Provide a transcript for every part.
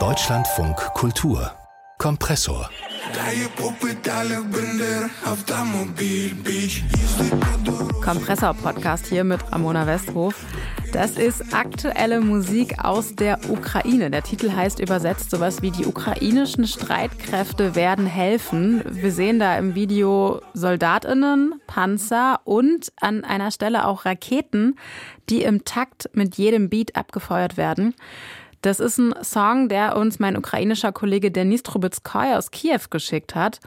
Deutschlandfunk Kultur Kompressor Kompressor-Podcast hier mit Ramona Westhof. Das ist aktuelle Musik aus der Ukraine. Der Titel heißt übersetzt sowas wie Die ukrainischen Streitkräfte werden helfen. Wir sehen da im Video Soldatinnen, Panzer und an einer Stelle auch Raketen, die im Takt mit jedem Beat abgefeuert werden. Das ist ein Song, der uns mein ukrainischer Kollege Denis Trubetskoy aus Kiew geschickt hat.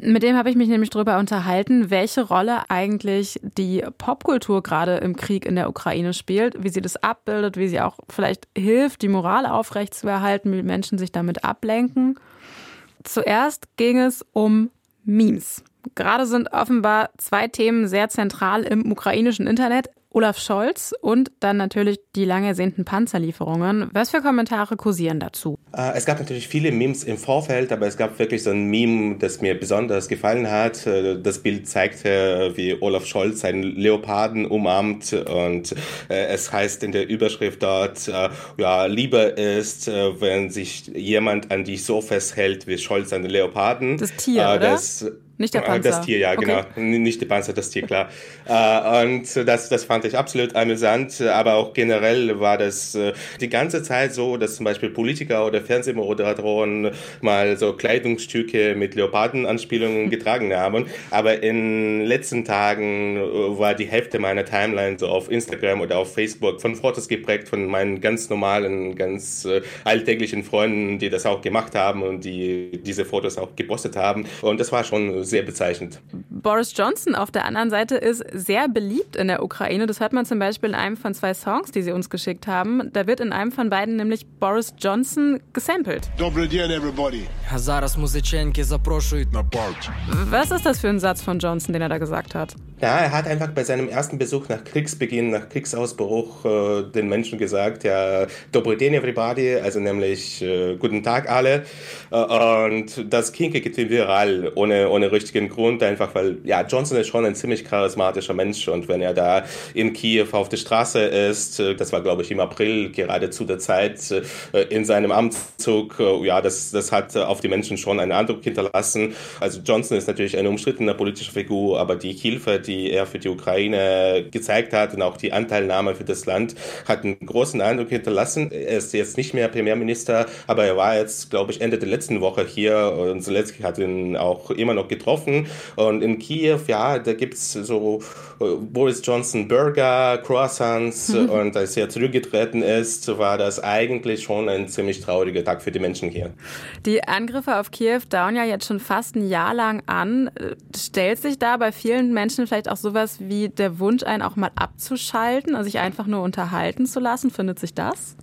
Mit dem habe ich mich nämlich darüber unterhalten, welche Rolle eigentlich die Popkultur gerade im Krieg in der Ukraine spielt, wie sie das abbildet, wie sie auch vielleicht hilft, die Moral aufrechtzuerhalten, wie Menschen sich damit ablenken. Zuerst ging es um Memes. Gerade sind offenbar zwei Themen sehr zentral im ukrainischen Internet. Olaf Scholz und dann natürlich die lang ersehnten Panzerlieferungen. Was für Kommentare kursieren dazu? Äh, es gab natürlich viele Memes im Vorfeld, aber es gab wirklich so ein Meme, das mir besonders gefallen hat. Äh, das Bild zeigte, wie Olaf Scholz seinen Leoparden umarmt und äh, es heißt in der Überschrift dort, ja, lieber ist, wenn sich jemand an dich so festhält wie Scholz an den Leoparden. Das Tier, oder? Nicht der Panzer. Das Tier, ja, okay. genau. Nicht der Panzer, das Tier, klar. und das, das fand ich absolut amüsant, aber auch generell war das äh, die ganze Zeit so, dass zum Beispiel Politiker oder Fernsehmoderatoren mal so Kleidungsstücke mit Leopardenanspielungen getragen haben. Aber in den letzten Tagen äh, war die Hälfte meiner Timeline so auf Instagram oder auf Facebook von Fotos geprägt von meinen ganz normalen, ganz äh, alltäglichen Freunden, die das auch gemacht haben und die diese Fotos auch gepostet haben. Und das war schon sehr bezeichnend. Boris Johnson auf der anderen Seite ist sehr beliebt in der Ukraine. Das hört man zum Beispiel in einem von zwei Songs, die sie uns geschickt haben. Da wird in einem von beiden nämlich Boris Johnson gesampelt. Was ist das für ein Satz von Johnson, den er da gesagt hat? Ja, er hat einfach bei seinem ersten Besuch nach Kriegsbeginn, nach Kriegsausbruch äh, den Menschen gesagt, ja, Dobro den everybody, also nämlich äh, guten Tag alle. Äh, und das Kinke irgendwie viral, ohne, ohne richtigen Grund, einfach weil, ja, Johnson ist schon ein ziemlich charismatischer Mensch und wenn er da in Kiew auf der Straße ist, äh, das war glaube ich im April, gerade zu der Zeit äh, in seinem Amtszug, äh, ja, das, das hat auf die Menschen schon einen Eindruck hinterlassen. Also Johnson ist natürlich eine umstrittene politische Figur, aber die Hilfe, die er für die Ukraine gezeigt hat und auch die Anteilnahme für das Land, hat einen großen Eindruck hinterlassen. Er ist jetzt nicht mehr Premierminister, aber er war jetzt, glaube ich, Ende der letzten Woche hier und Zelensky hat ihn auch immer noch getroffen. Und in Kiew, ja, da gibt es so Boris Johnson Burger, Croissants mhm. und als er zurückgetreten ist, war das eigentlich schon ein ziemlich trauriger Tag für die Menschen hier. Die Angriffe auf Kiew dauern ja jetzt schon fast ein Jahr lang an. Stellt sich da bei vielen Menschen vielleicht auch sowas wie der Wunsch ein, auch mal abzuschalten, also sich einfach nur unterhalten zu lassen? Findet sich das?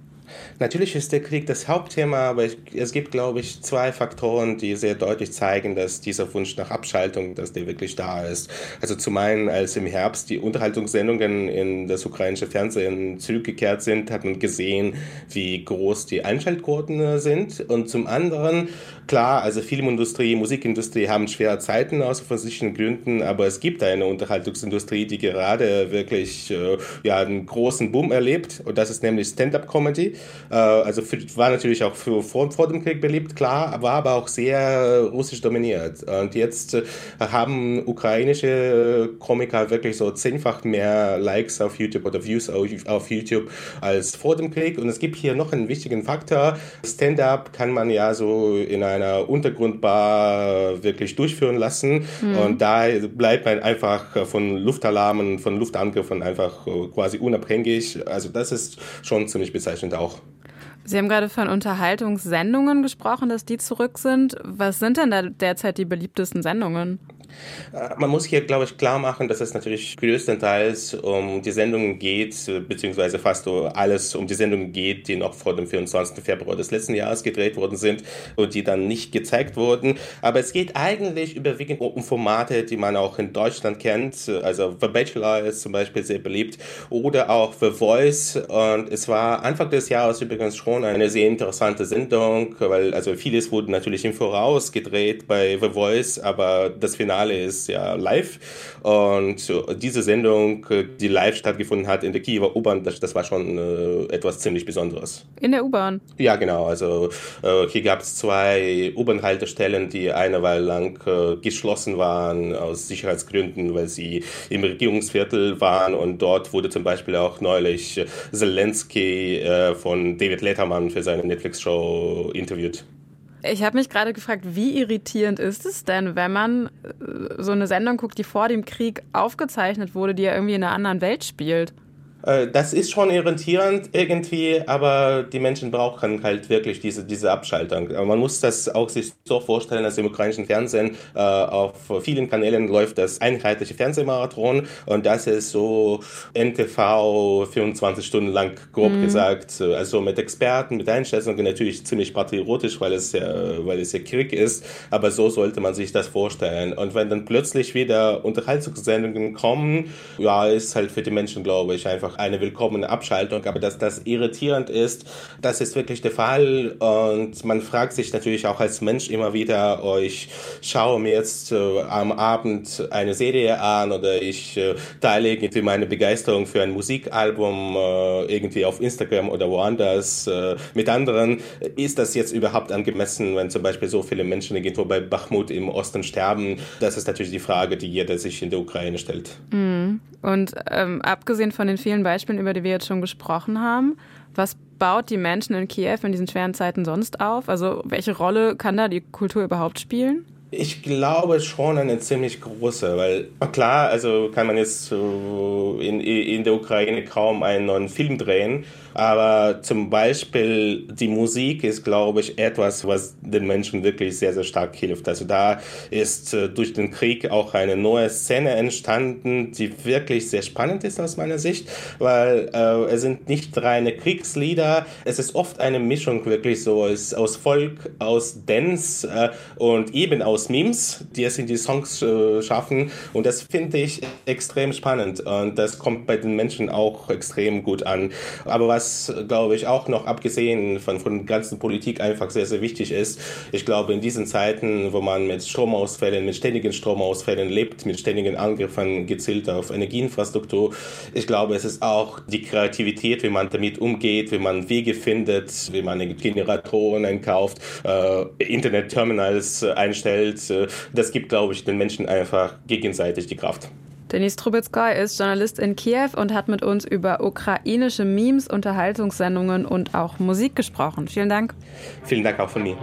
Natürlich ist der Krieg das Hauptthema, aber es gibt, glaube ich, zwei Faktoren, die sehr deutlich zeigen, dass dieser Wunsch nach Abschaltung, dass der wirklich da ist. Also zum einen, als im Herbst die Unterhaltungssendungen in das ukrainische Fernsehen zurückgekehrt sind, hat man gesehen, wie groß die Einschaltquoten sind. Und zum anderen, klar, also Filmindustrie, Musikindustrie haben schwere Zeiten aus verschiedenen Gründen, aber es gibt eine Unterhaltungsindustrie, die gerade wirklich äh, ja, einen großen Boom erlebt. Und das ist nämlich Stand-up-Comedy. Äh, also für, war natürlich auch für, vor, vor dem Krieg beliebt, klar, war aber auch sehr russisch dominiert. Und jetzt äh, haben ukrainische Komiker wirklich so zehnfach mehr Likes auf YouTube oder Views auf, auf YouTube als vor dem Krieg. Und es gibt hier noch einen wichtigen Faktor. Stand-up kann man ja so in einer Untergrundbar wirklich durchführen lassen. Mhm. Und da bleibt man einfach von Luftalarmen, von Luftangriffen einfach äh, quasi unabhängig. Also das ist schon ziemlich bezeichnend auch. Sie haben gerade von Unterhaltungssendungen gesprochen, dass die zurück sind. Was sind denn da derzeit die beliebtesten Sendungen? Äh, man muss hier, glaube ich, klar machen, dass es natürlich größtenteils um die Sendungen geht, beziehungsweise fast alles um die Sendungen geht, die noch vor dem 24. Februar des letzten Jahres gedreht worden sind und die dann nicht gezeigt wurden. Aber es geht eigentlich überwiegend um Formate, die man auch in Deutschland kennt. Also The Bachelor ist zum Beispiel sehr beliebt oder auch The Voice. Und es war Anfang des Jahres übrigens schon eine sehr interessante Sendung, weil also vieles wurde natürlich im Voraus gedreht bei The Voice, aber das Finale Finale ist ja live. Und diese Sendung, die live stattgefunden hat in der Kiewer U-Bahn, das, das, war schon äh, etwas ziemlich Besonderes. In der U-Bahn? Ja, genau. Also äh, hier gab es zwei U-Bahn-Haltestellen, die eine Weile lang äh, geschlossen waren aus Sicherheitsgründen, weil sie im Regierungsviertel waren. Und dort wurde zum Beispiel auch neulich Zelensky äh, von David Letterman für seine Netflix-Show interviewt. Ich habe mich gerade gefragt, wie irritierend ist es denn, wenn man äh, so eine Sendung guckt, die vor dem Krieg aufgezeichnet wurde, die ja irgendwie in einer anderen Welt spielt? Äh, das ist schon irritierend irgendwie, aber die Menschen brauchen halt wirklich diese, diese Abschaltung. Man muss das auch sich so vorstellen, dass im ukrainischen Fernsehen äh, auf vielen Kanälen läuft das einheitliche Fernsehmarathon und das ist so NTV 24 Stunden lang, grob mhm. gesagt. Also mit Experten, mit Einschätzungen natürlich ziemlich patriotisch, weil es, ja, weil es ja Krieg ist, aber so sollte man sich das vorstellen. Und wenn dann plötzlich wieder Unterhaltungssendungen kommen, ja, ist halt für die Menschen, glaube ich, einfach eine willkommene Abschaltung. Aber dass das irritierend ist, das ist wirklich der Fall. Und man fragt sich natürlich auch als Mensch immer wieder, oh, ich schaue mir jetzt äh, am Abend eine Serie an oder ich äh, teile irgendwie meine Begeisterung für ein Musikalbum äh, irgendwie auf Instagram oder woanders äh, mit anderen. Ist das jetzt überhaupt angemessen, wenn zum Beispiel so viele Menschen irgendwo bei Bachmut im Osten sterben? Das ist natürlich die Frage, die jeder sich in der Ukraine stellt. Mhm. Und ähm, abgesehen von den vielen Beispielen, über die wir jetzt schon gesprochen haben, was baut die Menschen in Kiew in diesen schweren Zeiten sonst auf? Also welche Rolle kann da die Kultur überhaupt spielen? Ich glaube schon eine ziemlich große, weil klar, also kann man jetzt in, in der Ukraine kaum einen neuen Film drehen, aber zum Beispiel die Musik ist, glaube ich, etwas, was den Menschen wirklich sehr, sehr stark hilft. Also da ist äh, durch den Krieg auch eine neue Szene entstanden, die wirklich sehr spannend ist aus meiner Sicht, weil äh, es sind nicht reine Kriegslieder, es ist oft eine Mischung wirklich so aus, Volk, aus Dance äh, und eben aus Memes, die es in die Songs äh, schaffen und das finde ich extrem spannend und das kommt bei den Menschen auch extrem gut an. Aber was was, glaube ich, auch noch abgesehen von, von der ganzen Politik einfach sehr, sehr wichtig ist. Ich glaube, in diesen Zeiten, wo man mit Stromausfällen, mit ständigen Stromausfällen lebt, mit ständigen Angriffen gezielt auf Energieinfrastruktur, ich glaube, es ist auch die Kreativität, wie man damit umgeht, wie man Wege findet, wie man Generatoren einkauft, äh, Internetterminals einstellt. Äh, das gibt, glaube ich, den Menschen einfach gegenseitig die Kraft. Denis Trubetskoy ist Journalist in Kiew und hat mit uns über ukrainische Memes, Unterhaltungssendungen und auch Musik gesprochen. Vielen Dank. Vielen Dank auch von mir.